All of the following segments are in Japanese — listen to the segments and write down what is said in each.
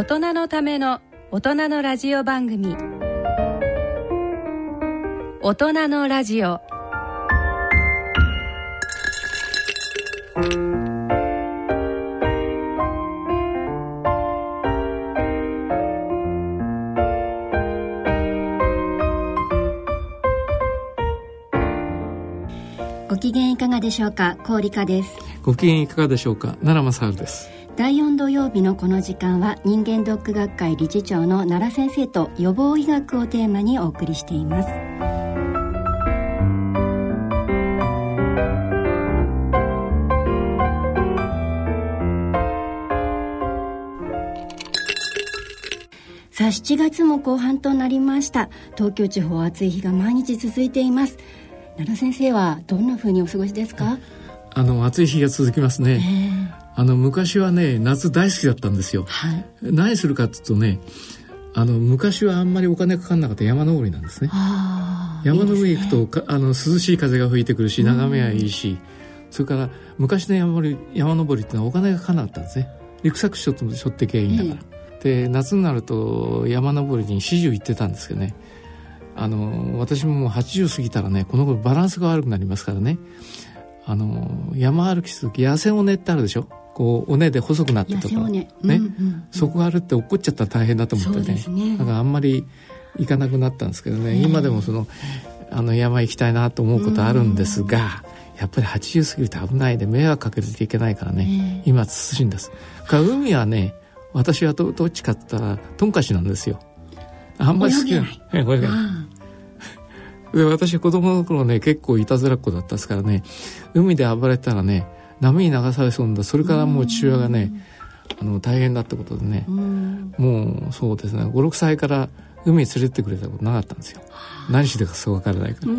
大人のための大人のラジオ番組。大人のラジオ。ご機嫌いかがでしょうか？氷香です。ご機嫌いかがでしょうか？奈良正治です第4土曜日のこの時間は人間ドック学会理事長の奈良先生と予防医学をテーマにお送りしています。さあ7月も後半となりました。東京地方暑い日が毎日続いています。奈良先生はどんな風にお過ごしですか、あの暑い日が続きますね、えー、あの昔はね夏大好きだったんですよ、はい、何するかっていうとねあの昔はあんまりお金かかんなかった山登りなんですね。山登り行くと、ね、あの涼しい風が吹いてくるし眺めはいいし、それから昔の山登り山登りってのはお金がかかんなかったんですね。リュックサックしょってしょってけいいんだから、えー、で夏になると山登りに始終行ってたんですけどね。あの私ももう80過ぎたらねこの頃バランスが悪くなりますからね。あの山歩きする時野戦尾根ってあるでしょこう尾根で細くなってとかね、うんうん、そこがあるって落っこっちゃったら大変だと思ってね。ね。だからあんまり行かなくなったんですけどね、今でもそのあの山行きたいなと思うことあるんですが、やっぱり80過ぎると危ないで迷惑かけていけないからね、今涼しいんです。から海はね私はどどっちかって言ったらトンカチなんですよ。あんまり好きな泳げない。で私子供の頃ね結構いたずらっ子だったですからね。海で暴れたらね波に流されそうだ。それからもう父親がねあの大変だってことでね。もうそうですね。56歳から海に連れてってくれたことなかったんですよ。何してかそう分からないから。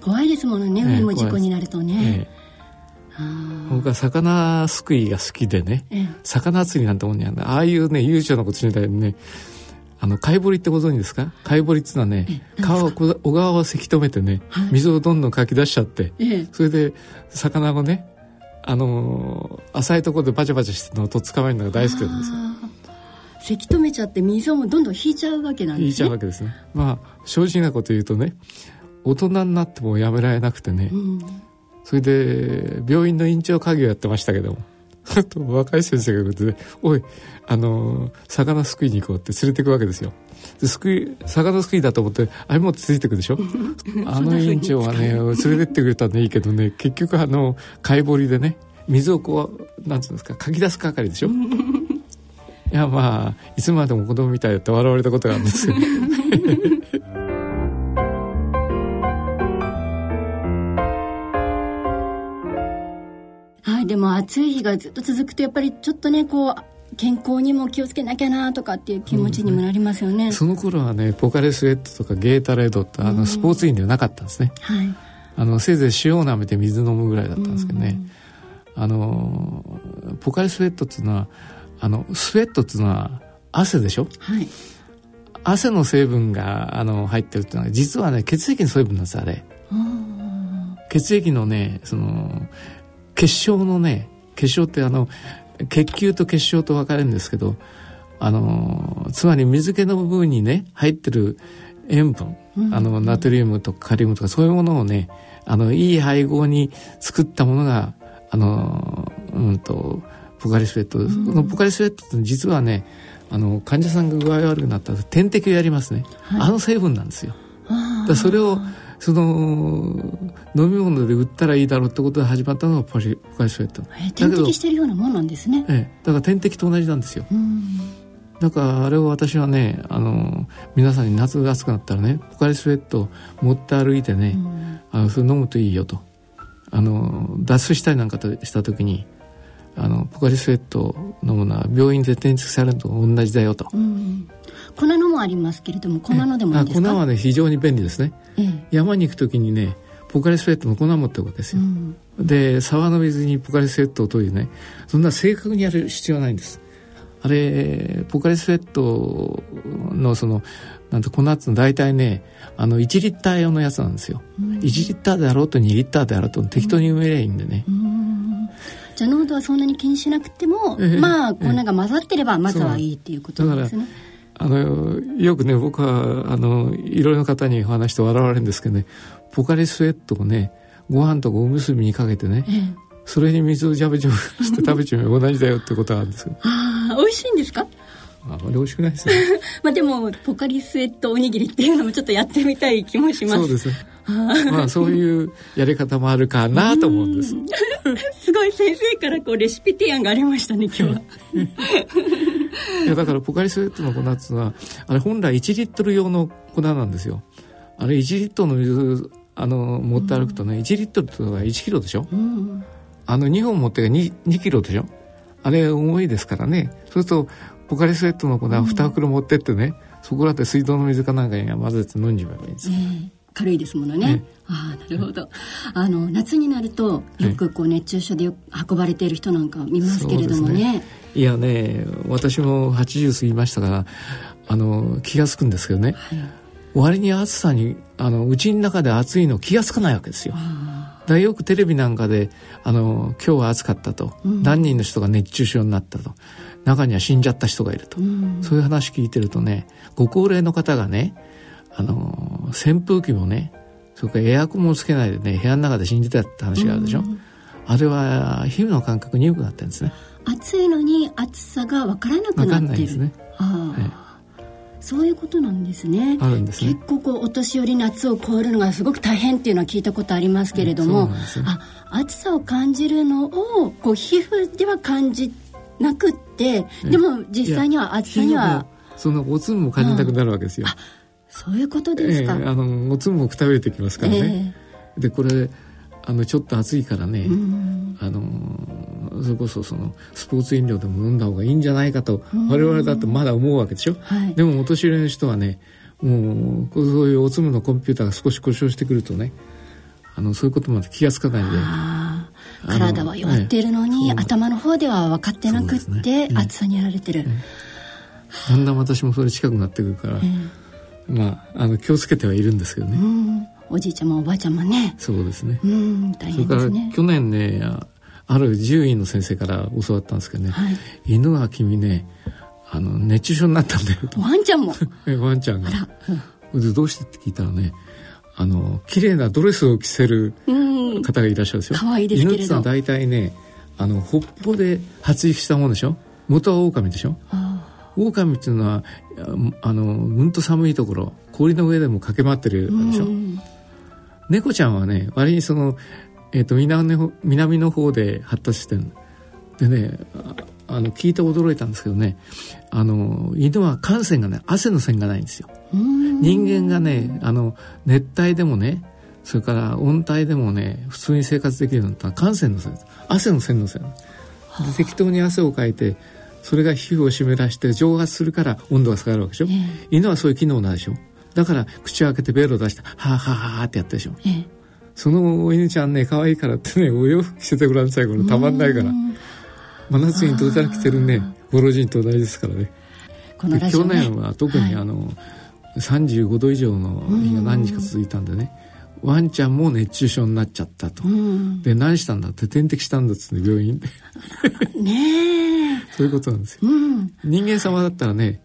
怖いですものね。海も事故になるとね、ええ。僕は魚すくいが好きでね、ええ、魚釣りなんてもんにあああいうね悠長なことみたいにね。あの貝堀ってご存知ですか？貝堀っていうのはね川を小川をせき止めてね、はい、水をどんどんかき出しちゃって、それで魚をねあのー、浅いところでバチャバチャしてのをとっ捕まえるのが大好きなんですよ。せき止めちゃって水をどんどん引いちゃうわけなんですね。引いちゃうわけですね。まあ正直なこと言うとね大人になってもやめられなくてね、うん、それで病院の院長家業やってましたけどもと若い先生が言ってね「おいあの魚すくいに行こう」って連れてくわけですよ。ですくい魚すくいだと思ってあれもついてくでしょ？あの院長はね連れてってくれたんでいいけどね結局あの貝掘りでね水をこうなんつうんですかかき出す係でしょ？いやまあいつまでも子供みたいだって笑われたことがあるんですけでも暑い日がずっと続くとやっぱりちょっとねこう健康にも気をつけなきゃなとかっていう気持ちにもなりますよね、うん、その頃はねポカレスエットとかゲータレードってあのスポーツ飲ではなかったんですね、はい、あのせいぜい塩を舐めて水飲むぐらいだったんですけどね、あのポカレスエットっていうのはあのスウェットっていうのは汗でしょ、はい、汗の成分があの入ってるっていうのは実はね血液の成分なんですあれ。血液のねその結晶のね結晶ってあの血球と結晶と分かれるんですけどあのつまり水気の部分にね入ってる塩分、あのナトリウムとかカリウムとかそういうものをねあのいい配合に作ったものがあのうんとポカリスエット、うん、このポカリスエットって実はねあの患者さんが具合悪くなったら点滴をやりますね、はい、あの成分なんですよ。だそれをその飲み物で売ったらいいだろうってことで始まったのがポリポカリスエット、えー、点滴してるようなもんなんですね、ええ、だから点滴と同じなんですよ。だからあれを私はねあの皆さんに夏が暑くなったらねポカリスエット持って歩いてね、あのそれ飲むといいよと。あの脱水したりなんかした時にあのポカリスエットを飲むのは病院で点滴されるのと同じだよと、うん、粉のもありますけれども粉のでもいいですか？粉はね非常に便利ですね、ええ、山に行く時にねポカリスエットの粉持っておくわけですよ、うん、で沢の水にポカリスエットを取りね。そんな正確にやる必要はないんです。あれポカリスエットのそのなんて粉っての大体ねあの1リッター用のやつなんですよ、うん、1リッターであろうと2リッターであろうと適当に埋めりゃいいんでね、うん。じゃあ濃度はそんなに気にしなくても、えー、まあ粉が混ざってればまずはいいっていうことなんですね。あのよくね僕はあのいろいろな方に話して笑われるんですけどねポカリスエットをねご飯とかおむすびにかけてね、ええ、それに水をジャブジャブして食べちゃう同じだよってことなんです ああ美味しいんですか？あまり美味しくないですね。まあでもポカリスエットおにぎりっていうのもちょっとやってみたい気もします。そうですねまあそういうやり方もあるかなと思うんです。すごい先生からこうレシピ提案がありましたね今日は。いやだからポカリスエットの粉っていうのはあれ本来1リットル用の粉なんですよ。あれ1リットルの水あの持って歩くとね、うん、1リットルってのは1キロでしょ、うん、あの2本持って 2, 2キロでしょ？あれ重いですからね。そうするとポカリスエットの粉は2袋持ってってね、うん、そこらで水道の水かなんかに混ぜて飲んじまえばいいんですよ、えー軽いですものね。ねああなるほど。あの夏になるとよくこう熱中症で運ばれている人なんか見ますけれどもね。ねいやね私も80過ぎましたからあの気が付くんですけどね。はい、割に暑さにあのうちの中で暑いの気が付かないわけですよ。だよくテレビなんかであの今日は暑かったと、うん、何人の人が熱中症になったと中には死んじゃった人がいると、うん、そういう話聞いてるとねご高齢の方がねあの扇風機もねそれからエアコンもつけないでね部屋の中で死んでたって話があるでしょ、うん、あれは皮膚の感覚鈍くなってるんですね。暑いのに暑さが分からなくなってる。ですね、はい、そういうことなんですね。あるんです、ね、結構こうお年寄り夏を超えるのがすごく大変っていうのは聞いたことありますけれども、うんね、あ暑さを感じるのをこう皮膚では感じなくってでも実際には暑さにはそのおつむも感じたくなるわけですよ、うんそういうことですか、えー、あのおつもくたびれてきますからね、えー、でこれあのちょっと暑いからね、あのそれこそそのスポーツ飲料でも飲んだ方がいいんじゃないかと我々だってまだ思うわけでしょ、はい、でもお年寄りの人はねもうそういうおつむのコンピューターが少し故障してくるとねあのそういうことまで気が付かないんで。体は弱っているのに、ね、頭の方では分かってなくって、ね、暑さにやられてる、だんだん私もそれ近くなってくるから、まああの気をつけてはいるんですけどね。おじいちゃまおばあちゃまね。そうですね。うん、大変ですね。それから去年ねある獣医の先生から教わったんですけどね、はい、犬は君ねあの熱中症になったんだよと。ワンちゃんも。ワンちゃんが。うん、でどうしてって聞いたらね。あの綺麗なドレスを着せる方がいらっしゃるんですよ。可愛いですけれど。犬って大体ね、あの北方で発育したものでしょ？元は狼でしょ？狼っていうのはあのうんと寒いところ氷の上でも駆け回ってるでしょ、うん、猫ちゃんはね割にその、えーと、南南の方で発達してるでねあの聞いて驚いたんですけどねあの犬は汗腺がね汗の線がないんですよ。人間がねあの熱帯でもねそれから温帯でもね普通に生活できるのは汗腺の線汗の線の線。で適当に汗をかいてそれが皮膚を湿らして蒸発するから温度が下がるわけでしょ、えー、犬はそういう機能ないでしょ？だから口を開けてベロを出してはあはあはあってやったでしょ、えー、そのお犬ちゃんね可愛いからってねお洋服着せてごらんなさいこれたまんないから。真夏にどうたら着てるねご老人と同じですからね。去年は特にあの、はい、35度以上の日が何日か続いたんでねワンちゃんも熱中症になっちゃったと、で何したんだって点滴したんだっつって病院で。ねえ。そういうことなんですよ、うん、人間様だったらね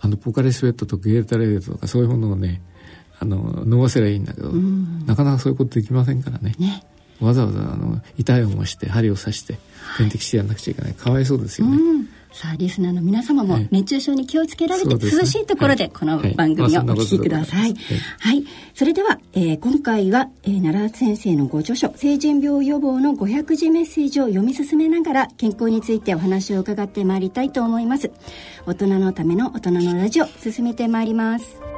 あのポカリスエットとかゲータレードとかそういうものをねあの飲ませりゃいいんだけど、うん、なかなかそういうことできませんからね。ね。わざわざあの痛い思いして針を刺して点滴してやんなくちゃいけない。かわいそうですよね、うんさあリスナーの皆様も熱中症に気をつけられて、涼しいところでこの番組をお聞きください。はい、それでは、えー、今回は、えー、奈良先生のご著書成人病予防の500字メッセージを読み進めながら健康についてお話を伺ってまいりたいと思います。大人のための大人のラジオ進めてまいります。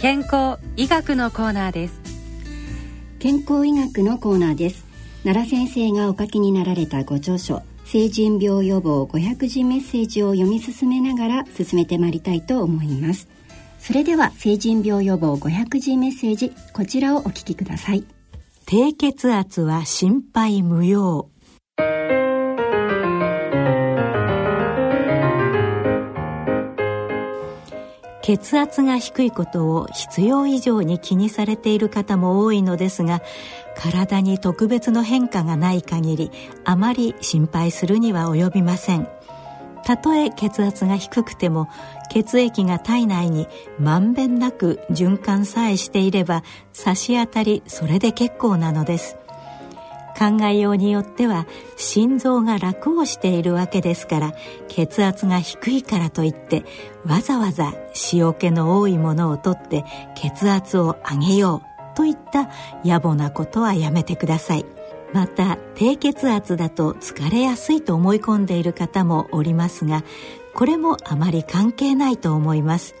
健康医学のコーナーです。健康医学のコーナーです。奈良先生がお書きになられたご著書成人病予防500字メッセージを読み進めながら進めてまいりたいと思います。それでは成人病予防500字メッセージこちらをお聞きください。低血圧は心配無用血圧が低いことを必要以上に気にされている方も多いのですが体に特別の変化がない限りあまり心配するには及びません。たとえ血圧が低くても血液が体内にまんべんなく循環さえしていれば差し当たりそれで結構なのです。考えようによっては心臓が楽をしているわけですから血圧が低いからといってわざわざ塩気の多いものをとって血圧を上げようといった野暮なことはやめてください。また低血圧だと疲れやすいと思い込んでいる方もおりますがこれもあまり関係ないと思います。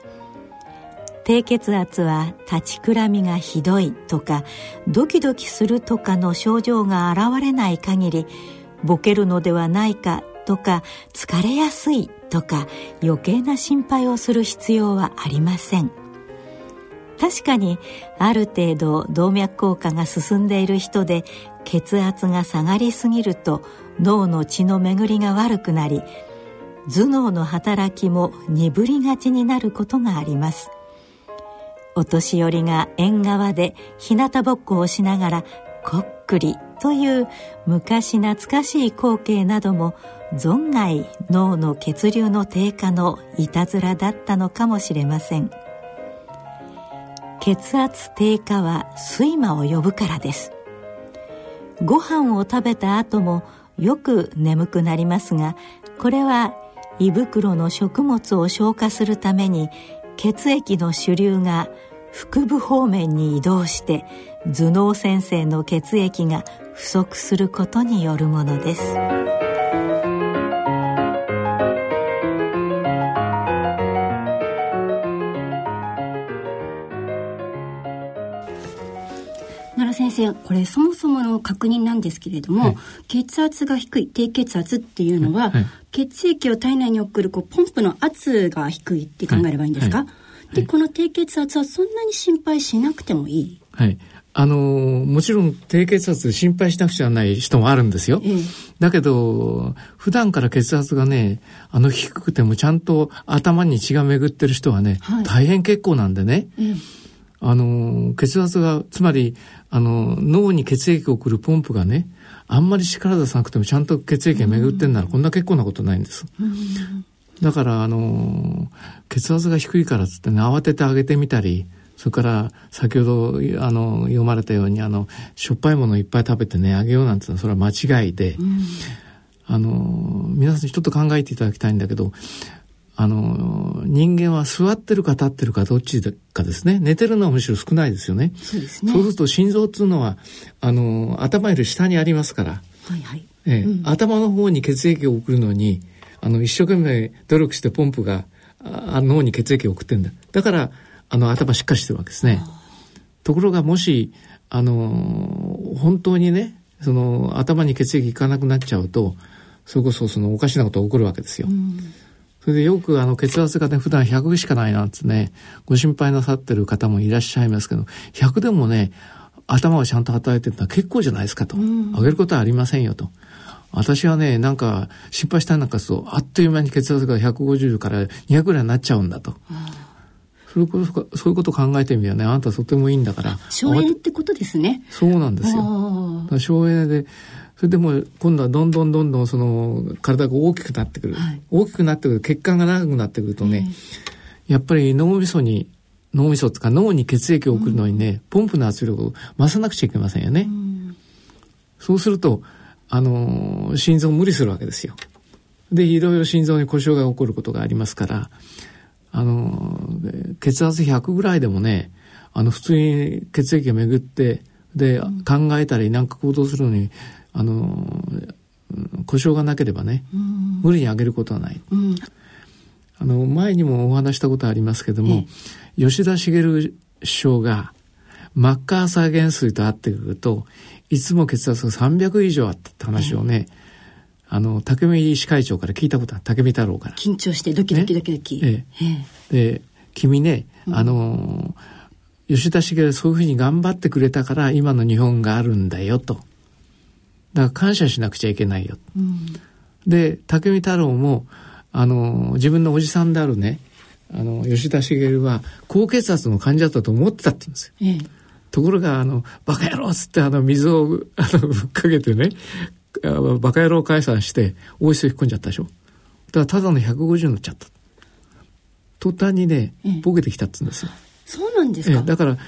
低血圧は立ちくらみがひどいとかドキドキするとかの症状が現れない限りボケるのではないかとか疲れやすいとか余計な心配をする必要はありません。確かにある程度動脈硬化が進んでいる人で血圧が下がりすぎると脳の血の巡りが悪くなり頭脳の働きも鈍りがちになることがあります。お年寄りが縁側で日向ぼっこをしながらこっくりという昔懐かしい光景なども存外脳の血流の低下のいたずらだったのかもしれません。血圧低下は睡魔を呼ぶからです。ご飯を食べた後もよく眠くなりますがこれは胃袋の食物を消化するために血液の主流が腹部方面に移動して頭脳先生の血液が不足することによるものです。奈良先生これそもそもの確認なんですけれども、はい、血圧が低い低血圧っていうのは、はい、血液を体内に送るこうポンプの圧が低いって考えればいいんですか、はいで、この低血圧はそんなに心配しなくてもいい？はい。あの、もちろん低血圧で心配しなくちゃない人もあるんですよ。ええ、だけど、普段から血圧がね、あの低くてもちゃんと頭に血が巡ってる人はね、はい、大変結構なんでね。え、あの、血圧が、つまり、あの、脳に血液を送るポンプがね、あんまり力出さなくてもちゃんと血液が巡ってんなら、こんな結構なことないんです。だから、あの、血圧が低いからっつってね、慌ててあげてみたり、それから先ほどあの読まれたようにあのしょっぱいものをいっぱい食べてねあげようなんてのはそれは間違いで、うん、あの皆さんちょっと考えていただきたいんだけどあの人間は座ってるか立ってるかどっちかですね。寝てるのはむしろ少ないですよね。そうですね。そうすると心臓っていうのはあの頭より下にありますから、はいはい。え。うん、頭の方に血液を送るのにあの一生懸命努力してポンプがあ脳に血液を送ってんだ。だからあの頭しっかりしてるわけですね。ところがもしあの本当にねその頭に血液いかなくなっちゃうとそれこそそのおかしなことが起こるわけですよ。うんそれでよくあの血圧がね、普段100しかないなんてね、ご心配なさってる方もいらっしゃいますけど、100でもね、頭がちゃんと働いてるのは結構じゃないですかと。上げることはありませんよと。私はね、なんか心配したなんかすると、あっという間に血圧が150から200ぐらいになっちゃうんだと。そういうことそういうこと考えてみればね、あなたとてもいいんだから。省エネってことですね。そうなんですよ。省エネで、それでも今度はどんどんどんどんその体が大きくなってくる。はい、大きくなってくる、血管が長くなってくるとね、えー、やっぱり脳みそに、脳みそとか脳に血液を送るのにね、うん、ポンプの圧力を増さなくちゃいけませんよね。うん、そうすると、あの、心臓無理するわけですよ。で、いろいろ心臓に故障が起こることがありますから、あの、血圧100ぐらいでもね、あの、普通に血液が巡って、で、うん、考えたりなんか行動するのに、あの、故障がなければね、うん、無理に上げることはない。うん、あの、前にもお話したことありますけども、吉田茂首相が、マッカーサー元帥と会ってくると、いつも血圧が300以上あったって話をね、あの、竹見医師会長から聞いたことは、竹見太郎から。緊張してドキドキドキドキ。ね、ええ。で、君ね、あの、吉田茂そういうふうに頑張ってくれたから今の日本があるんだよと。だから感謝しなくちゃいけないよ。うん、で、竹見太郎も、あの、自分のおじさんであるね、あの、吉田茂は高血圧の患者だと思ってたって言うんですよ。ええ、ところが、あの、バカ野郎っつってあの水を あのぶっかけてね、バカ野郎解散して大石引っ込んじゃったでしょ。だからただの150になっちゃった。途端にね、ボケてきたっつうんですよ。そうなんですか？だから、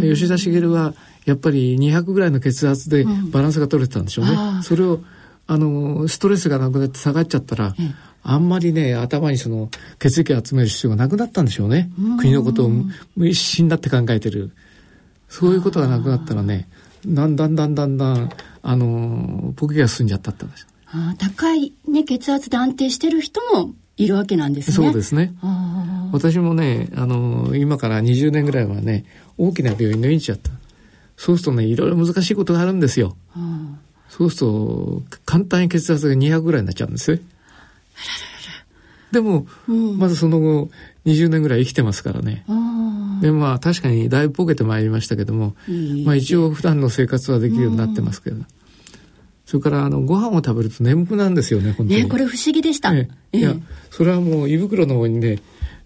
吉田茂はやっぱり200ぐらいの血圧でバランスが取れてたんでしょうね。うん、それを、あの、ストレスがなくなって下がっちゃったら、あんまりね、頭にその血液を集める必要がなくなったんでしょうね。国のことを一心だって考えてる。そういうことがなくなったらね、だんだんだんだんだん、あの、ポケが進んじゃったって話。あ高い、ね、血圧で安定してる人もいるわけなんですね。そうですね。私もね、あの、今から20年ぐらいはね、大きな病院の院長やった。そうするとね、いろいろ難しいことがあるんですよ。そうすると、簡単に血圧が200ぐらいになっちゃうんですよ。でも、うん、まずその後、20年ぐらい生きてますからね。でまあ確かにだいぶポケてまいりましたけども、まあ一応普段の生活はできるようになってますけど。それからあのご飯を食べると眠くなんですよね本当に。ねこれ不思議でした。ええ、いやそれはもう胃袋の方にね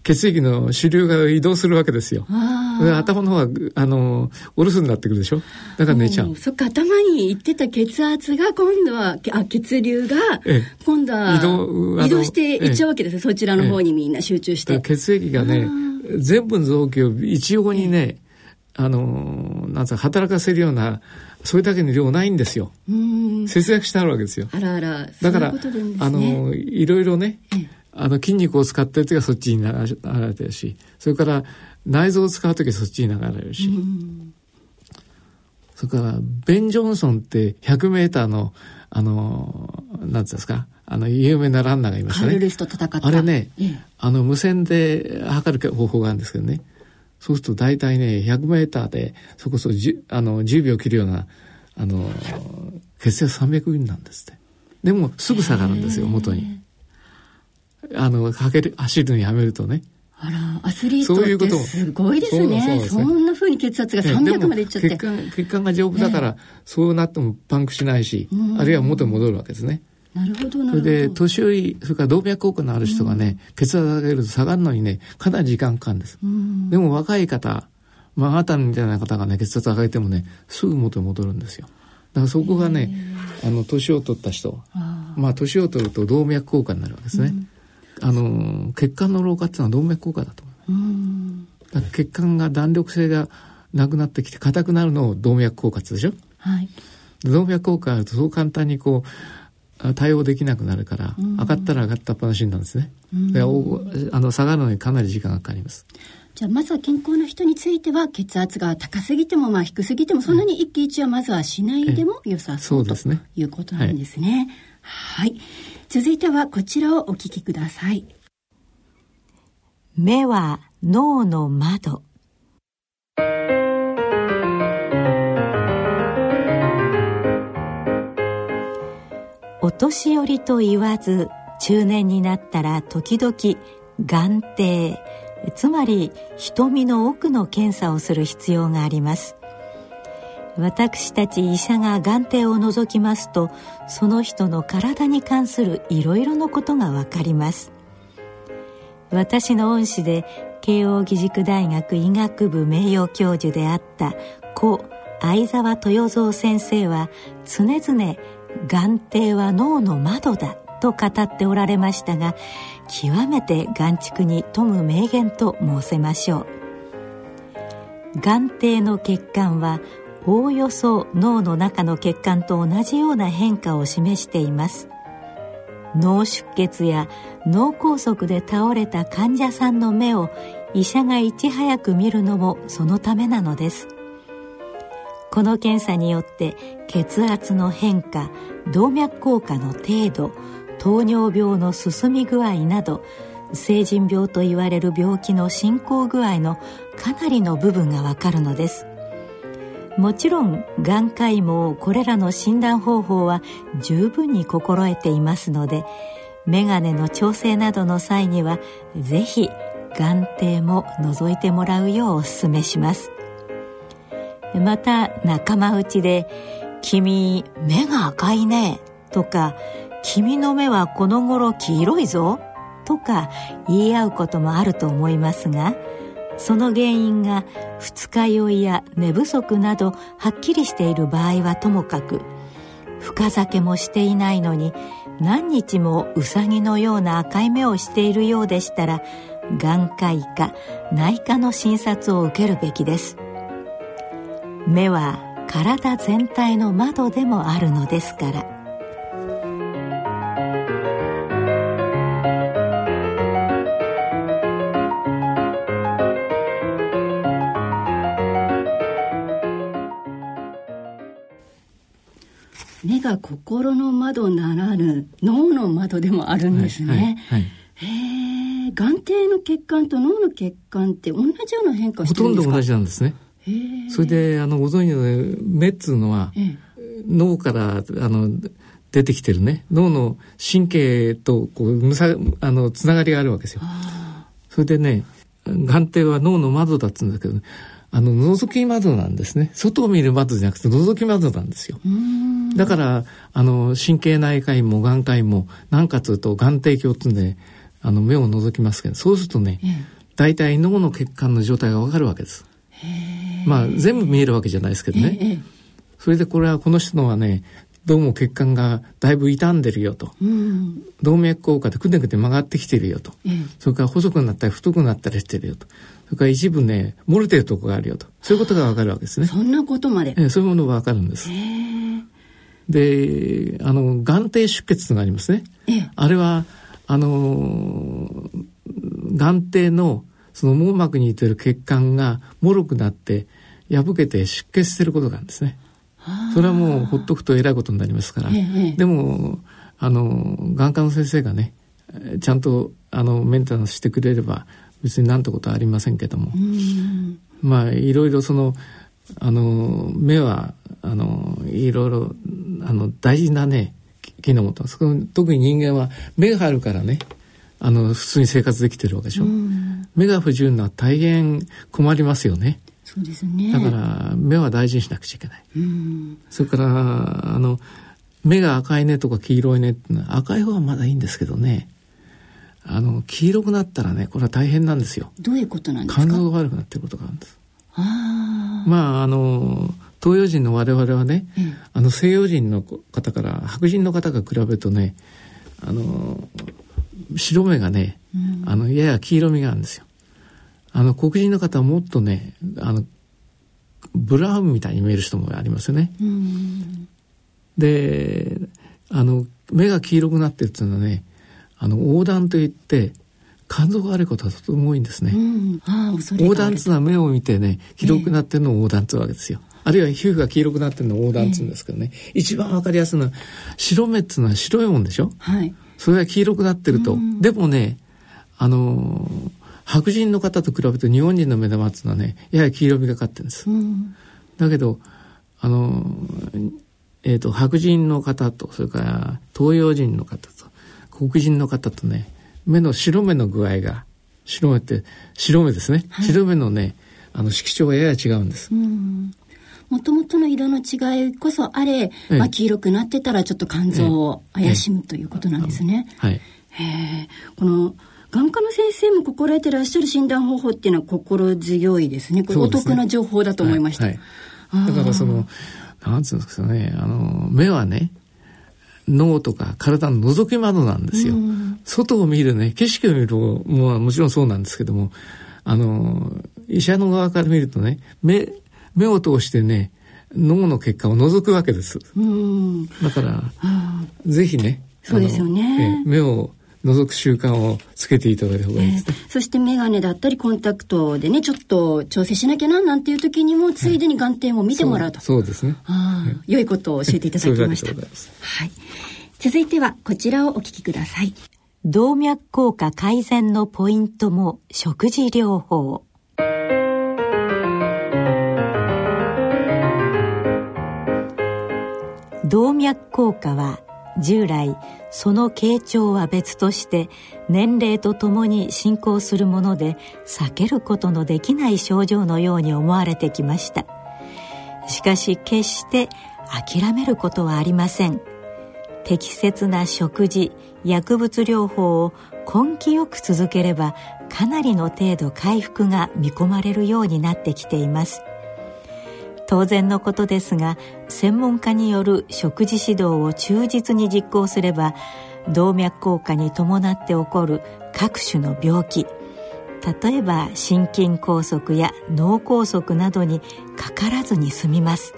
血液の主流が移動するわけですよ。頭の方はあのお留守になってくるでしょ？だから寝ちゃう。そっか頭にいってた血圧が今度はあ血流が今度は移動移動していっちゃうわけです、そちらの方にみんな集中して。血液がね全部の臓器を一様にね、あのなんか働かせるようなそれだけの量ないんですよ。節約してあるわけですよ。あらあら。だから、ね、あの、いろいろね、あの筋肉を使ってる時はそっちに流れてるし、それから内臓を使う時はそっちに流れるし。それから、ベン・ジョンソンって100メーターの、あの、なんつうんですか、あの、有名なランナーがいましたね。あれね、ええ、あの、無線で測る方法があるんですけどね。そうすると大体ね、100メーターで、そこそ10、あの、10秒切るような、あの、血圧300ミリなんですって。でも、すぐ下がるんですよ、元に。あの、かける、走るのやめるとね。あら、アスリートってすごいですね。そそねそんなふうに血圧が300までいっちゃって。血管、血管が丈夫だから、そうなってもパンクしないし、あるいは元に戻るわけですね。なるほどなるほど。それで、年寄り、それから動脈硬化のある人がね、血圧上げると下がるのにね、かなり時間かかるんです。でも若い方、まあ、あなたみたいな方がね、血圧上げてもね、すぐ元に戻るんですよ。だからそこがね、あの、年を取った人、まあ、年を取ると動脈硬化になるわけですね。あの、血管の老化っていうのは動脈硬化だと思う。だ血管が弾力性がなくなってきて硬くなるのを動脈硬化でしょ？はい。動脈硬化あるとそう簡単にこう、対応できなくなるから、上がったら上がったっぱなしなんですね。であの下がるのにかなり時間がかかります。じゃあまずは健康な人については血圧が高すぎてもまあ低すぎてもそんなに一喜一憂はまずはしないでも良さそう、ということなんですね。はい、はい。続いてはこちらをお聞きください。目は脳の窓。お年寄りと言わず中年になったら時々眼底つまり瞳の奥の検査をする必要があります私たち医者が眼底を覗きますとその人の体に関するいろいろなことがわかります。私の恩師で慶應義塾大学医学部名誉教授であった故相沢豊造先生は常々眼底は脳の窓だと語っておられましたが極めて眼畜に富む名言と申せましょう。眼底の血管はおおよそ脳の中の血管と同じような変化を示しています。脳出血や脳梗塞で倒れた患者さんの目を医者がいち早く見るのもそのためなのです。この検査によって血圧の変化動脈硬化の程度糖尿病の進み具合など成人病と言われる病気の進行具合のかなりの部分がわかるのです。もちろん眼科医もこれらの診断方法は十分に心得ていますので眼鏡の調整などの際には是非眼底も覗いてもらうようお勧めします。また仲間内で「君目が赤いね」とか「君の目はこの頃黄色いぞ」とか言い合うこともあると思いますがその原因が二日酔いや寝不足などはっきりしている場合はともかく深酒もしていないのに何日もうさぎのような赤い目をしているようでしたら眼科医か内科の診察を受けるべきです。目は体全体の窓でもあるのですから。目が心の窓ならぬ脳の窓でもあるんですね。はいはいはい、へえ、眼底の血管と脳の血管って同じような変化してるんですか？ほとんど同じなんですね。それで、あの、ご存知の、ね、目っつうのは、脳から、あの、出てきてるね、脳の神経と、こう、むさ、あの、つながりがあるわけですよ。それでね、眼底は脳の窓だっつうんだけど、ね、あの、覗き窓なんですね。外を見る窓じゃなくて、覗き窓なんですよ。だから、あの、神経内科医も眼科医も、何かというと、眼底鏡ってんで、あの、目を覗きますけど、そうするとね、大体脳の血管の状態がわかるわけです。まあ、全部見えるわけじゃないですけどね。それでこれはこの人のはね、どうも血管がだいぶ傷んでるよと、うん、動脈硬化でくねくね曲がってきてるよと、うん、それから細くなったり太くなったりしてるよと。それから一部ね漏れてるとこがあるよと。そういうことがわかるわけですね。そんなことまで、えそういうものがわかるんですであの眼底出血がありますね。あれはあの眼底のその網膜にいてる血管が脆くなって破けて出血してることがあるんですね。それはもうほっとくとえらいことになりますから、ええ、でもあの眼科の先生がねちゃんとあのメンテナンスしてくれれば別になんてことはありませんけども。まあいろいろそのあの目はあのいろいろあの大事なね機能と特に人間は目があるからねあの普通に生活できてるわけでしょ。目が不自由な大変困りますよね。そうですね。だから目は大事にしなくちゃいけない。それからあの目が赤いねとか黄色いねってのは赤い方はまだいいんですけどね。あの黄色くなったらねこれは大変なんですよ。どういうことなんですか？肝臓が悪くなってることがあるんです。あまああの東洋人の我々はね、うん、あの西洋人の方から白人の方が比べるとねあの白目がね、うん、あのやや黄色みがあるんですよ。あの黒人の方はもっとねあのブラウンみたいに見える人もありますよね。であの目が黄色くなってるっていうのはねあの横断といって肝臓が悪いことはとても多いんですね。横断っていうのは目を見てね黄色くなってるのを横断っていうわけですよ。あるいは皮膚が黄色くなってるのを横断っていうんですけどね、えー、一番わかりやすいのは白目っていうのは白いもんでしょ、はい、それが黄色くなってると。でもねあのー白人の方と比べると日本人の目玉っていうのはねやや黄色みがかってるんです、うん、だけどあの、えーと、白人の方とそれから東洋人の方と黒人の方とね目の白目の具合が白目って白目ですね、はい、白目のねあの色調がやや違うんです、うん、もともとの色の違いこそあれ、ええ、まあ、黄色くなってたらちょっと肝臓を怪しむ、ということなんですね。はい。へこの眼科の先生も心得てらっしゃる診断方法っていうのは心強いですね。これお得な情報だと思いました。はい。はい、だからその、なんつうんですかね、あの、目はね、脳とか体の覗き窓なんですよ。外を見るね、景色を見るもももちろんそうなんですけども、あの、医者の側から見るとね、目、目を通してね、脳の結果を覗くわけです。だから、ぜひね、そうですよね。目を覗く習慣をつけていただいた方がいいです。ね、えー、そして眼鏡だったりコンタクトでねちょっと調整しなきゃななんていう時にもついでに眼点を見てもらうと、はい、そうですね、はい、良いことを教えていただきました。はい、続いてはこちらをお聞きください。動脈硬化改善のポイントも食事療法。動脈硬化は従来その傾聴は別として年齢とともに進行するもので避けることのできない症状のように思われてきました。しかし決して諦めることはありません。適切な食事薬物療法を根気よく続ければかなりの程度回復が見込まれるようになってきています。当然のことですが専門家による食事指導を忠実に実行すれば動脈硬化に伴って起こる各種の病気例えば心筋梗塞や脳梗塞などにかからずに済みます。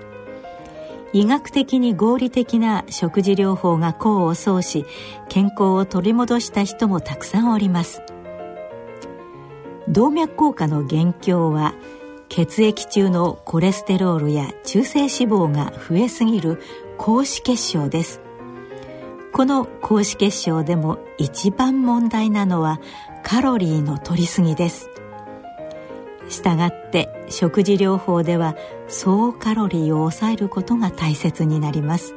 医学的に合理的な食事療法が功を奏し健康を取り戻した人もたくさんおります。動脈硬化の元凶は血液中のコレステロールや中性脂肪が増えすぎる高脂血症です。この高脂血症でも一番問題なのはカロリーの摂りすぎです。したがって食事療法では総カロリーを抑えることが大切になります。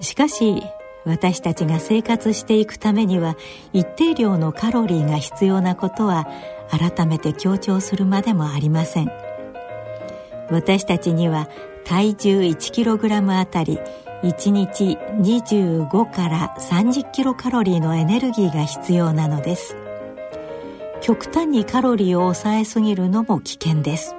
しかし私たちが生活していくためには一定量のカロリーが必要なことは改めて強調するまでもありません。私たちには体重 1kg あたり1日25から30キロカロリーのエネルギーが必要なのです。極端にカロリーを抑えすぎるのも危険です。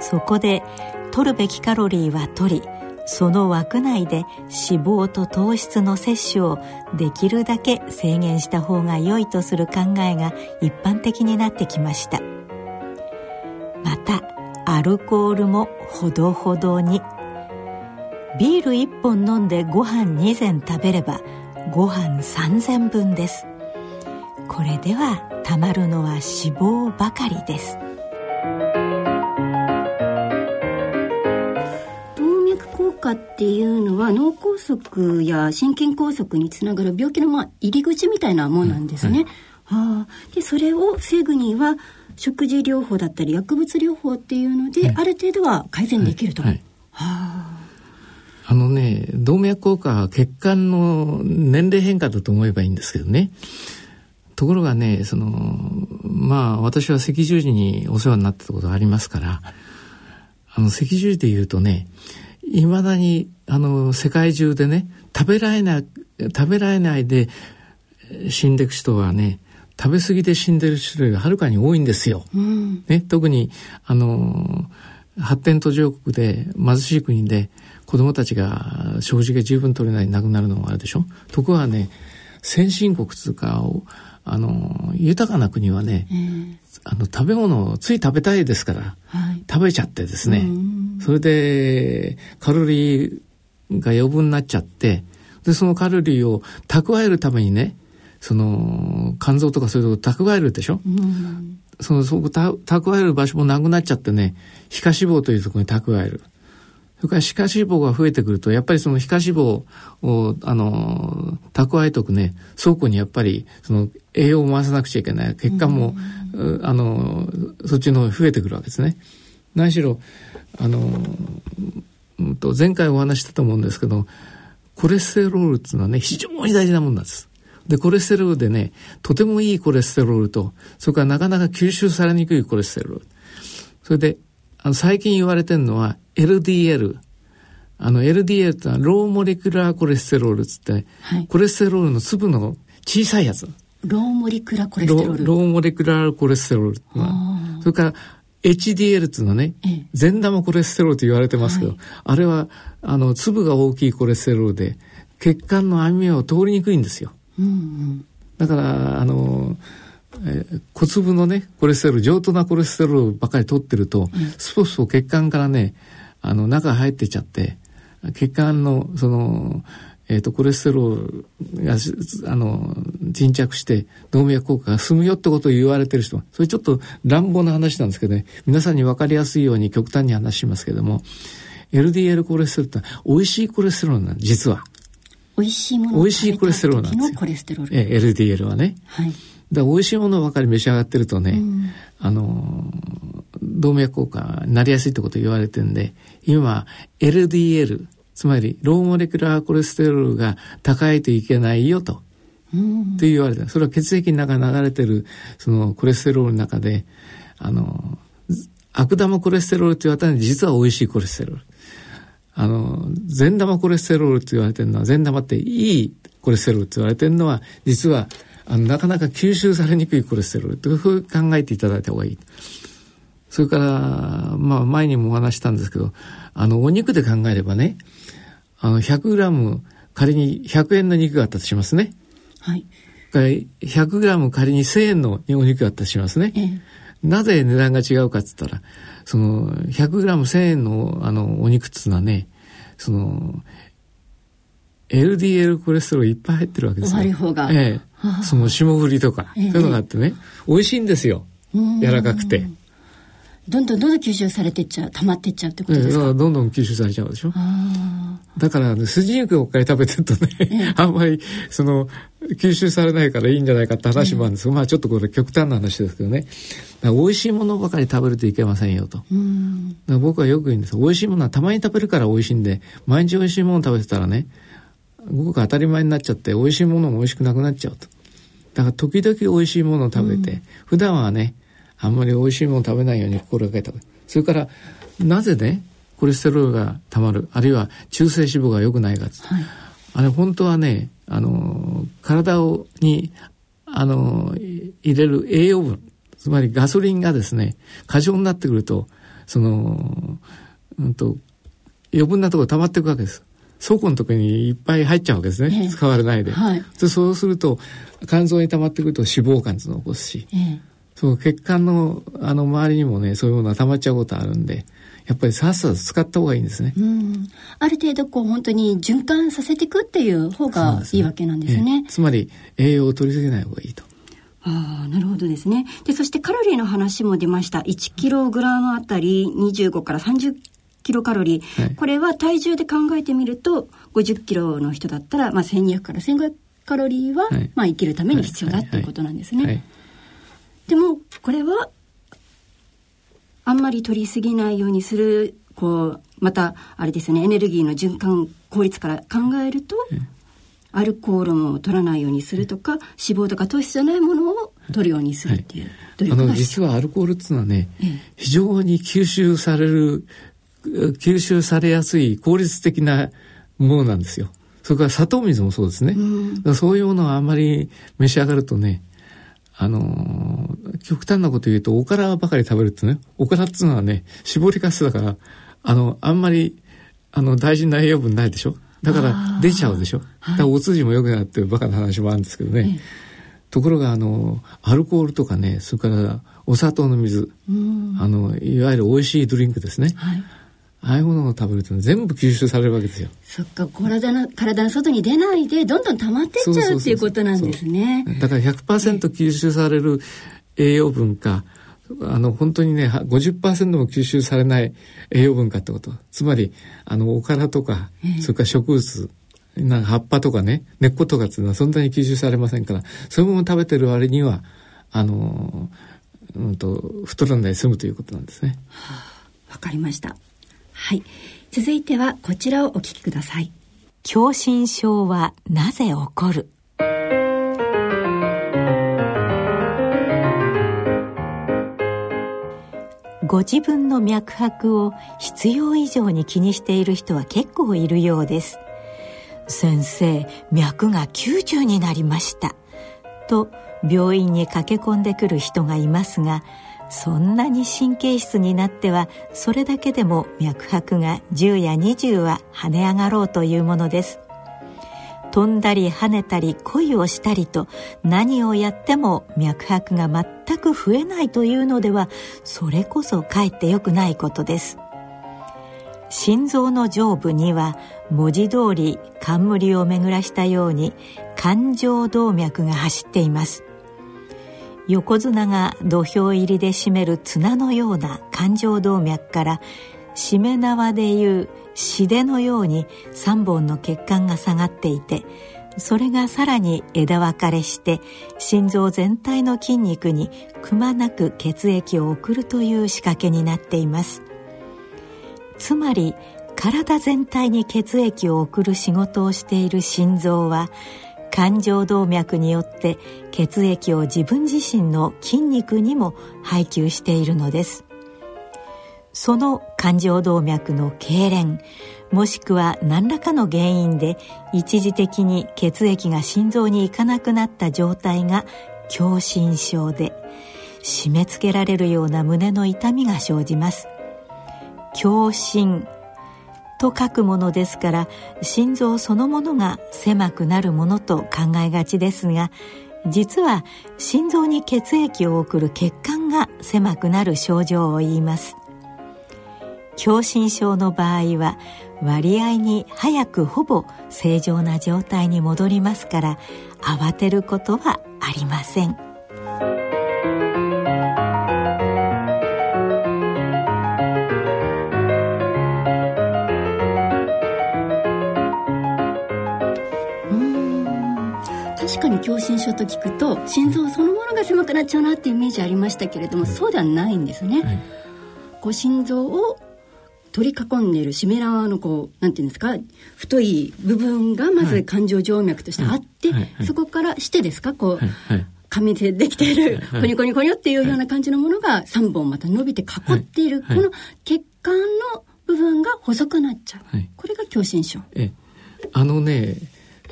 そこで取るべきカロリーは取りその枠内で脂肪と糖質の摂取をできるだけ制限した方が良いとする考えが一般的になってきました。またアルコールもほどほどに。ビール1本飲んでご飯2膳食べればご飯3膳分です。これではたまるのは脂肪ばかりです。化っていうのは脳梗塞や心筋梗塞につながる病気のまあ入り口みたいなもんなんですね。うん、はあ、でそれを防ぐには食事療法だったり薬物療法っていうので、ある程度は改善できると。はいはい、はああのね、動脈硬化は血管の年齢変化だと思えばいいんですけどね。ところがね、その、まあ私は赤十字にお世話になったことがありますから、あの赤十字で言うとね、いまだにあの世界中でね食べられない食べられないで死んでいく人はね食べ過ぎで死んでる種類がはるかに多いんですよ。うん、ね、特にあの発展途上国で貧しい国で子供たちが食事が十分取れない亡くなるのもあるでしょ。ところがね先進国つうかあの豊かな国はね、あの食べ物をつい食べたいですから、はい、食べちゃってですね、それでカロリーが余分になっちゃってでそのカロリーを蓄えるためにねその肝臓とかそういうとこ蓄えるでしょ、うん、そのそこ蓄える場所もなくなっちゃってね皮下脂肪というところに蓄える。それから皮下脂肪が増えてくるとやっぱりその皮下脂肪をあの蓄えとくね倉庫にやっぱりその栄養を回さなくちゃいけない。血管も、うん、あのそっちの方に増えてくるわけですね。何しろあの、うんと、前回お話したと思うんですけど、コレステロールっていうのはね、非常に大事なものなんです。で、コレステロールでね、とてもいいコレステロールと、それからなかなか吸収されにくいコレステロール。それで、あの最近言われてるのは LDL。あの LDL ってのはローモレキュラーコレステロールっつって、はい、コレステロールの粒の小さいやつ。 low molecular コレステロール。 low molecular コレステロール。それから HDL っていうのはね、ええ、善玉コレステロールと言われてますけど、はい、あれは、あの、粒が大きいコレステロールで、血管の網目を通りにくいんですよ。うんうん、だから、あの、えー、小粒のね、コレステロール、上等なコレステロールばっかり取ってると、うん、スポスポ血管からね、あの、中入ってっちゃって、血管の、その、えっ、ー、と、コレステロールが、あの、沈着して動脈硬化が進むよってことを言われてる人それちょっと乱暴な話なんですけどね、皆さんに分かりやすいように極端に話しますけども、LDL コレステロールって美味しいコレステロールなん実は。美味しいもの美味しいコレステロールなんですよ。コレステロール。ええ、LDL はね。はい。だ美味しいものばかり召し上がってるとね、うん、あの、動脈硬化になりやすいってことを言われてるんで、今、LDL、つまりローモレキュラーコレステロールが高いといけないよと。うん、って言われてそれは血液の中に流れてるそのコレステロールの中であの悪玉コレステロールって言われたのは実は美味しいコレステロール。あの善玉コレステロールって言われてるのは善玉っていいコレステロールって言われてるのは実はあのなかなか吸収されにくいコレステロールというふうに考えていただいた方がいい。それから、まあ前にもお話したんですけど、あのお肉で考えればね、あの100グラム仮に100円の肉があったとしますね。はい。100グラム仮に1000円のお肉があったとしますね。ええ、なぜ値段が違うかっつったら、その100グラム1000円のあのお肉っつうのはね、その LDL コレステロールいっぱい入ってるわけですよ。悪い方が。ええ。その霜降りとか、ええ、そういうのがあってね、美味しいんですよ。柔らかくて。どんどんどんどん吸収されてっちゃう、溜まってっちゃうってことですか、ええ、どんどん吸収されちゃうでしょ？だから、ね、筋肉をっかり食べてるとね、え、あんまり、その、吸収されないからいいんじゃないかって話もあるんですが、まあちょっとこれ極端な話ですけどね。美味しいものばかり食べるといけませんよと。僕はよく言うんです美味しいものはたまに食べるから美味しいんで、毎日美味しいもの食べてたらね、ごく当たり前になっちゃって美味しいものも美味しくなくなっちゃうと。だから時々美味しいものを食べて、うん、普段はね、あんまり美味しいものを食べないように心がけた。それから、なぜね、コレステロールがたまる、あるいは中性脂肪が良くないか、はい、あれ本当はね、あの、体をに、あの、入れる栄養分、つまりガソリンがですね、過剰になってくると、その、うんと、余分なところ溜まっていくわけです。倉庫のところにいっぱい入っちゃうわけですね、え使われないで。はい、でそうすると肝臓に溜まってくると脂肪肝を起こすし、えそう血管のあの周りにもねそういうものが溜まっちゃうことあるんでやっぱりさっさと使った方がいいんですね。ある程度こう本当に循環させていくっていう方がいいわけなんですね。すつまり栄養を取りすぎない方がいいと。ああ、なるほどですね。で、そしてカロリーの話も出ました。1キログラムあたり25から30キロカロリー、はい、これは体重で考えてみると50キロの人だったら、まあ、1200から1500カロリーは、はい、まあ、生きるために必要だっていうことなんですね。でもこれはあんまり取りすぎないようにするこうまたあれですねエネルギーの循環効率から考えると、アルコールも取らないようにするとか脂肪とか糖質じゃないものを取るようにするっていう、はい、あの実はアルコールっていうのはね、非常に吸収される吸収されやすい効率的なものなんですよ。それから砂糖水もそうですね。うん、そういうものはあんまり召し上がるとね、あのー、極端なこと言うと、おからばかり食べるとね、おからっていうのはね、絞りかすだから、あの、あんまり、あの、大事な栄養分ないでしょ？だから出ちゃうでしょ、はい、だからお通じも良くなってるバカな話もあるんですけどね。ところが、あの、アルコールとかね、それからお砂糖の水、あの、いわゆる美味しいドリンクですね。はいああいうものを食べると全部吸収されるわけですよ。そっか、体の、体の外に出ないで、どんどん溜まってっちゃうっていうことなんですね。だから100%吸収される栄養分か、あの、本当にね、50%も吸収されない栄養分かってこと。つまり、あの、おからとか、それから植物、なんか葉っぱとかね、根っことかっていうのはそんなに吸収されませんから、そういうものを食べてる割には、あの、うんと、太らないで済むということなんですね。わ、はあ、かりました。はい。続いてはこちらをお聞きください。狭心症はなぜ起こる？ご自分の脈拍を必要以上に気にしている人は結構いるようです先生脈が90になりましたと病院に駆け込んでくる人がいますがそんなに神経質になってはそれだけでも脈拍が10や20は跳ね上がろうというものです。飛んだり跳ねたり恋をしたりと何をやっても脈拍が全く増えないというのではそれこそかえって良くないことです。心臓の上部には文字通り冠を巡らしたように感情動脈が走っています。横綱が土俵入りで締める綱のような感情動脈からしめ縄でいうしでのように3本の血管が下がっていてそれがさらに枝分かれして心臓全体の筋肉にくまなく血液を送るという仕掛けになっています。つまり体全体に血液を送る仕事をしている心臓は感情動脈によって血液を自分自身の筋肉にも配給しているのです。その感情動脈の痙攣もしくは何らかの原因で一時的に血液が心臓に行かなくなった状態が狭心症で締め付けられるような胸の痛みが生じます。狭心と書くものですから心臓そのものが狭くなるものと考えがちですが実は心臓に血液を送る血管が狭くなる症状を言います。狭心症の場合は割合に早くほぼ正常な状態に戻りますから慌てることはありません。狭心症と聞くと心臓そのものが狭くなっちゃうなっていうイメージありましたけれども、そうではないんですね。はい、こう心臓を取り囲んでいるしめ縄のこうなんていうんですか太い部分がまず感情静脈としてあって、そこからしてですかこう、紙でできているコニコニコニっていうような感じのものが3本また伸びて囲っている、この血管の部分が細くなっちゃう、これが狭心症。え。あのね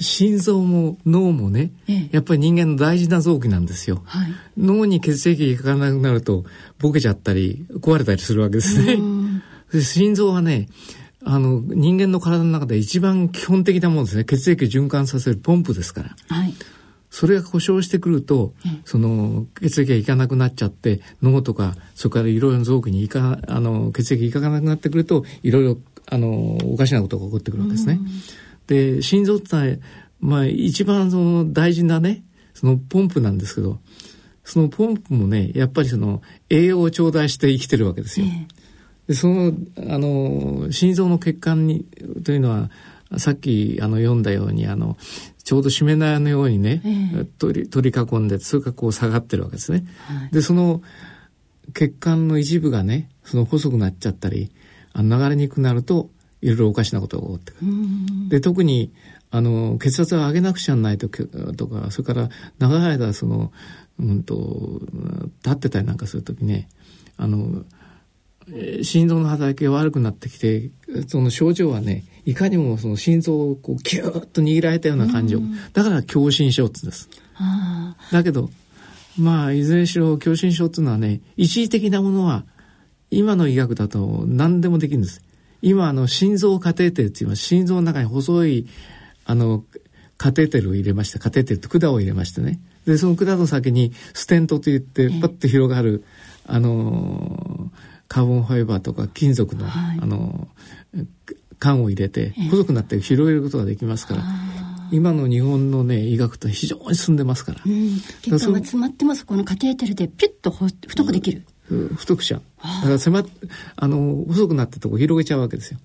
心臓も脳もね、ええ、やっぱり人間の大事な臓器なんですよ、はい、脳に血液がいかなくなるとボケちゃったり壊れたりするわけですね。心臓はねあの人間の体の中で一番基本的なものですね。血液を循環させるポンプですから、はい、それが故障してくると、その血液がいかなくなっちゃって脳とかそれからいろいろな臓器にいかあの血液がいかなくなってくるといろいろあのおかしなことが起こってくるわけですね。で心臓ってまあ、一番その大事なねそのポンプなんですけどそのポンプもねやっぱりその栄養を頂戴して生きてるわけですよ。でそのあの心臓の血管にというのはさっきあの読んだようにあのちょうどしめ縄のようにね、えー、取り取り囲んでそれがこう下がってるわけですね。はい、でその血管の一部がねその細くなっちゃったりあの流れにくくなるといろいろおかしなことが起こってくる。で特にあの血圧を上げなくちゃないととかそれから長い間その、うんと、立ってたりなんかする時ねあの心臓の働きが悪くなってきてその症状はねいかにもその心臓をこうキューッと握られたような感情、だから狭心症ってです。だけどまあいずれにしろ狭心症っていうのはね一時的なものは今の医学だと何でもできるんです。今あの心臓カテーテルって言います。心臓の中に細いあのカテーテルを入れましてカテーテルって管を入れましてね。でその管の先にステントといってパッと広がる、あのカーボンファイバーとか金属の、はい、あの管を入れて細くなって広げることができますから。今の日本のね医学って非常に進んでますから。うん、血管が詰まってます。このカテーテルでピュッと太くできる。太くしちゃう。だから狭っ、あの、細くなったとこ広げちゃうわけですよ。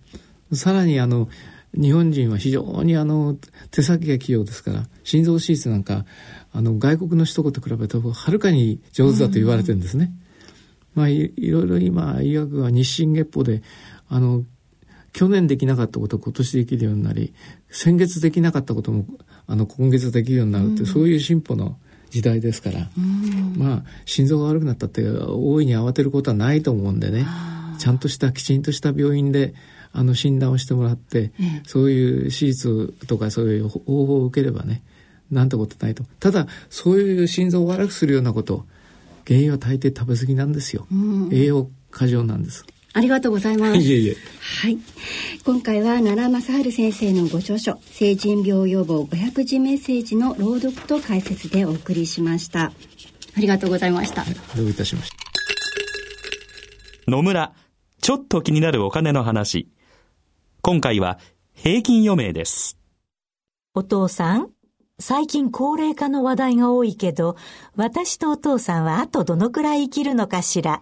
さらにあの、日本人は非常にあの、手先が器用ですから、心臓手術なんか、あの、外国の人と比べるとはるかに上手だと言われてるんですね。まあい、いろいろ今、医学は日進月歩で、あの、去年できなかったことを今年できるようになり、先月できなかったことも、あの、今月できるようになるって、うん、そういう進歩の時代ですから、まあ心臓が悪くなったって大いに慌てることはないと思うんでね。ちゃんとしたきちんとした病院であの診断をしてもらって、ええ、そういう手術とかそういう方法を受ければねなんてことないと。ただそういう心臓を悪くするようなこと原因は大抵食べ過ぎなんですよ、栄養過剰なんですありがとうございます。いえいえ。はい。今回は奈良正治先生のご著書、成人病予防500字メッセージの朗読と解説でお送りしました。ありがとうございました。どういたしました。野村、ちょっと気になるお金の話。今回は平均余命です。お父さん、最近高齢化の話題が多いけど、私とお父さんはあとどのくらい生きるのかしら。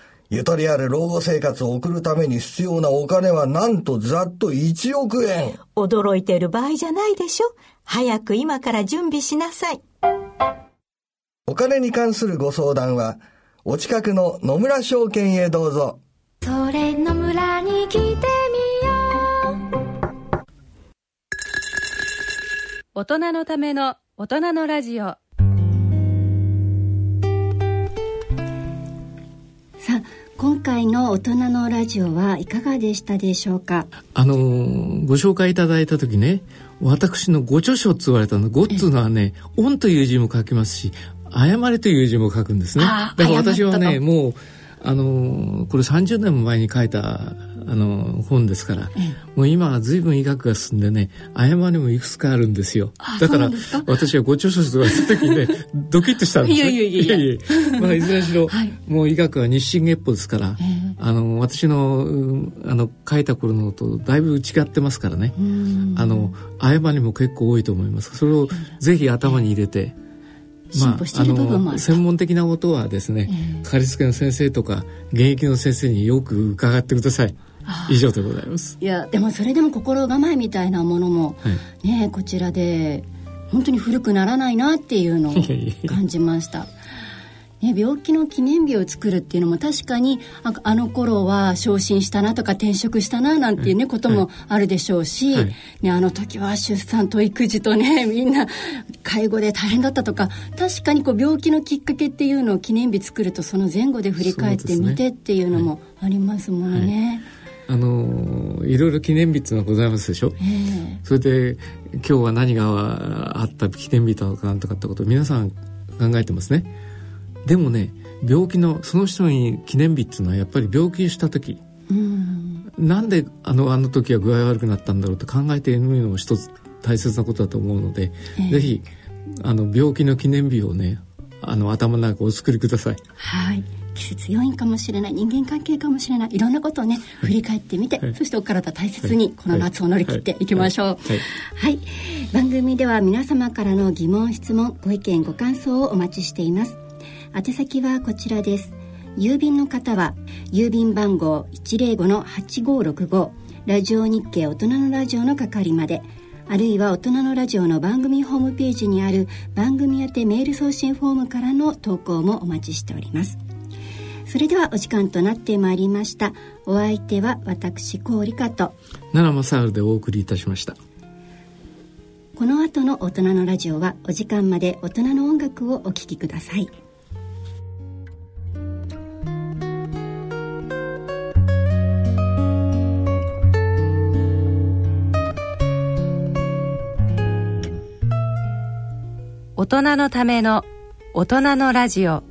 ゆとりある老後生活を送るために必要なお金はなんとざっと1億円。驚いてる場合じゃないでしょ。早く今から準備しなさい。お金に関するご相談は、お近くの野村証券へどうぞ。それ野村に来てみよう。大人のための大人のラジオ。さあ、今回の大人のラジオはいかがでしたでしょうか？あのご紹介いただいた時ね私のご著書って言われたのごっつのはね「恩」という字も書きますし「誤り」という字も書くんですね。だから私はねもうあのこれ30年も前に書いたあの本ですから、もう今は随分医学が進んでね誤りもいくつかあるんですよ。だから私はご著書とかした時にね ドキッとしたんですいやいやいや。いやまあいずれにしろ、はい、もう医学は日進月歩ですから、あの私のあの書いた頃のとだいぶ違ってますからね。あの誤りも結構多いと思います。それをぜひ頭に入れて、まあ、あの専門的なことはですね、えー、かかりつけの先生とか現役の先生によく伺ってください。以上でございます。いやでもそれでも心構えみたいなものも、はい、ねこちらで本当に古くならないなっていうのを感じました。ね、病気の記念日を作るっていうのも確かにああの頃は昇進したなとか転職したななんていうね、こともあるでしょうし、はい、ね、あの時は出産と育児とね みんな介護で大変だったとか確かにこう病気のきっかけっていうのを記念日作るとその前後で振り返ってみてっていうのもありますもんね。あのいろいろ記念日っていうのはございますでしょ、えー、それで今日は何があった記念日とかなんとかってことを皆さん考えてますね。でもね病気のその人に記念日っていうのはやっぱり病気した時。うん。なんであのあの時は具合悪くなったんだろうって考えてみるのも一つ大切なことだと思うので、えー、ぜひあの病気の記念日をねあの頭の中お作りください。はい季節要因かもしれない人間関係かもしれないいろんなことをね振り返ってみて、はい、そしてお体大切にこの夏を乗り切ってい。きましょう、はい、はい、番組では皆様からの疑問質問ご意見ご感想をお待ちしています。宛先はこちらです。郵便の方は郵便番号105-8565ラジオ日経大人のラジオの係まであるいは大人のラジオの番組ホームページにある番組宛てメール送信フォームからの投稿もお待ちしておりますそれではお時間となってまいりました。お相手は私郡香と。奈良正治でお送りいたしました。この後の大人のラジオはお時間まで大人の音楽をお聴きください。大人のための大人のラジオ